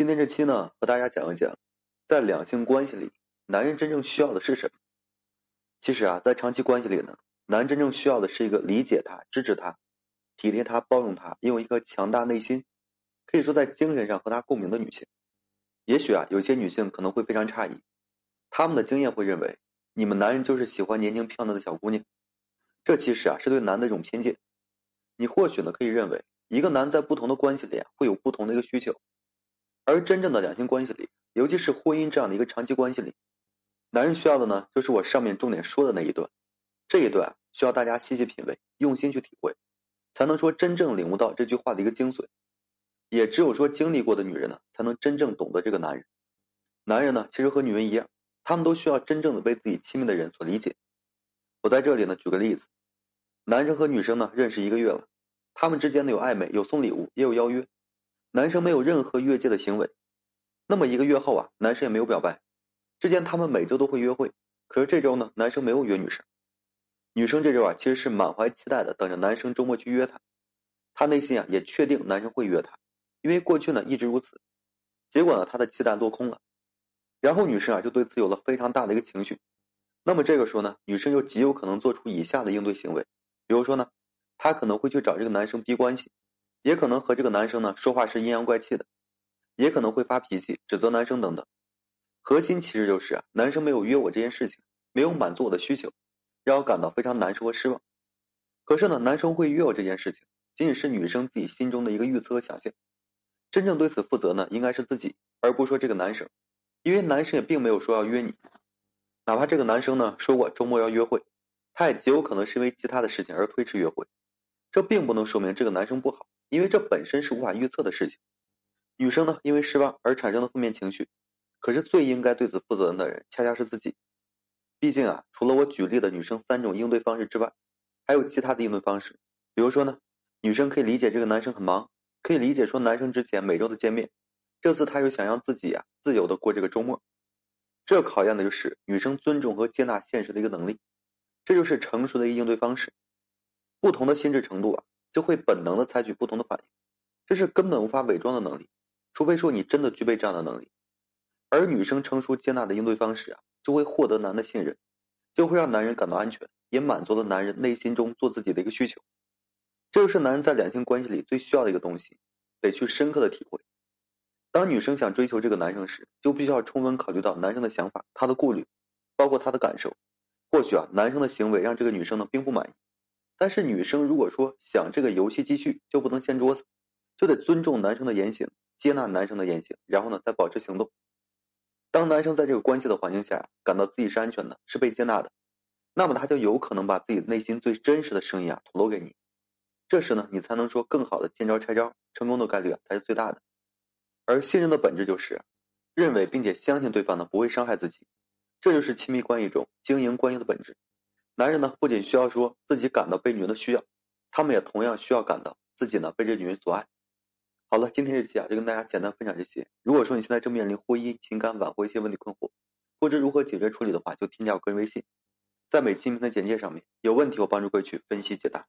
今天这期呢，和大家讲一讲，在两性关系里，男人真正需要的是什么？其实啊，在长期关系里呢，男人真正需要的是一个理解他、支持他、体贴他、包容他、拥有一颗强大内心，可以说在精神上和他共鸣的女性。也许啊，有些女性可能会非常诧异，他们的经验会认为，你们男人就是喜欢年轻漂亮的小姑娘，这其实啊，是对男的一种偏见。你或许呢，可以认为，一个男在不同的关系里啊，会有不同的一个需求。而真正的两性关系里，尤其是婚姻这样的一个长期关系里，男人需要的呢，就是我上面重点说的那一段。这一段需要大家细细品味，用心去体会，才能说真正领悟到这句话的一个精髓。也只有说经历过的女人呢，才能真正懂得这个男人。男人呢，其实和女人一样，他们都需要真正的被自己亲密的人所理解。我在这里呢，举个例子，男生和女生呢认识一个月了，他们之间呢有暧昧，有送礼物，也有邀约。男生没有任何越界的行为，那么一个月后啊，男生也没有表白。之前他们每周都会约会，可是这周呢，男生没有约女生。女生这周啊，其实是满怀期待的等着男生周末去约她。她内心啊也确定男生会约她，因为过去呢一直如此。结果呢，她的期待落空了。然后女生啊就对此有了非常大的一个情绪。那么这个时候呢，女生就极有可能做出以下的应对行为，比如说呢，她可能会去找这个男生逼关系。也可能和这个男生呢说话是阴阳怪气的，也可能会发脾气、指责男生等等。核心其实就是啊，男生没有约我这件事情，没有满足我的需求，让我感到非常难受和失望。可是呢，男生会约我这件事情，仅仅是女生自己心中的一个预测和想象。真正对此负责呢，应该是自己，而不是说这个男生，因为男生也并没有说要约你。哪怕这个男生呢说过周末要约会，他也极有可能是因为其他的事情而推迟约会，这并不能说明这个男生不好。因为这本身是无法预测的事情，女生呢因为失望而产生的负面情绪，可是最应该对此负责任的人恰恰是自己。毕竟啊，除了我举例的女生三种应对方式之外，还有其他的应对方式。比如说呢，女生可以理解这个男生很忙，可以理解说男生之前每周的见面，这次他又想让自己啊自由的过这个周末，这考验的就是女生尊重和接纳现实的一个能力，这就是成熟的一个应对方式。不同的心智程度啊。就会本能的采取不同的反应，这是根本无法伪装的能力，除非说你真的具备这样的能力。而女生成熟接纳的应对方式啊，就会获得男的信任，就会让男人感到安全，也满足了男人内心中做自己的一个需求。这就是男人在两性关系里最需要的一个东西，得去深刻的体会。当女生想追求这个男生时，就必须要充分考虑到男生的想法、他的顾虑，包括他的感受。或许啊，男生的行为让这个女生呢并不满意。但是女生如果说想这个游戏继续，就不能掀桌子，就得尊重男生的言行，接纳男生的言行，然后呢再保持行动。当男生在这个关系的环境下感到自己是安全的，是被接纳的，那么他就有可能把自己内心最真实的声音啊吐露给你。这时呢，你才能说更好的见招拆招，成功的概率啊才是最大的。而信任的本质就是认为并且相信对方呢不会伤害自己，这就是亲密关系中经营关系的本质。男人呢，不仅需要说自己感到被女人的需要，他们也同样需要感到自己呢被这女人所爱。好了，今天这期啊就跟大家简单分享这些。如果说你现在正面临婚姻、情感挽回一些问题困惑，不知如何解决处理的话，就添加我个人微信，在每期音频的简介上面，有问题我帮助各位去分析解答。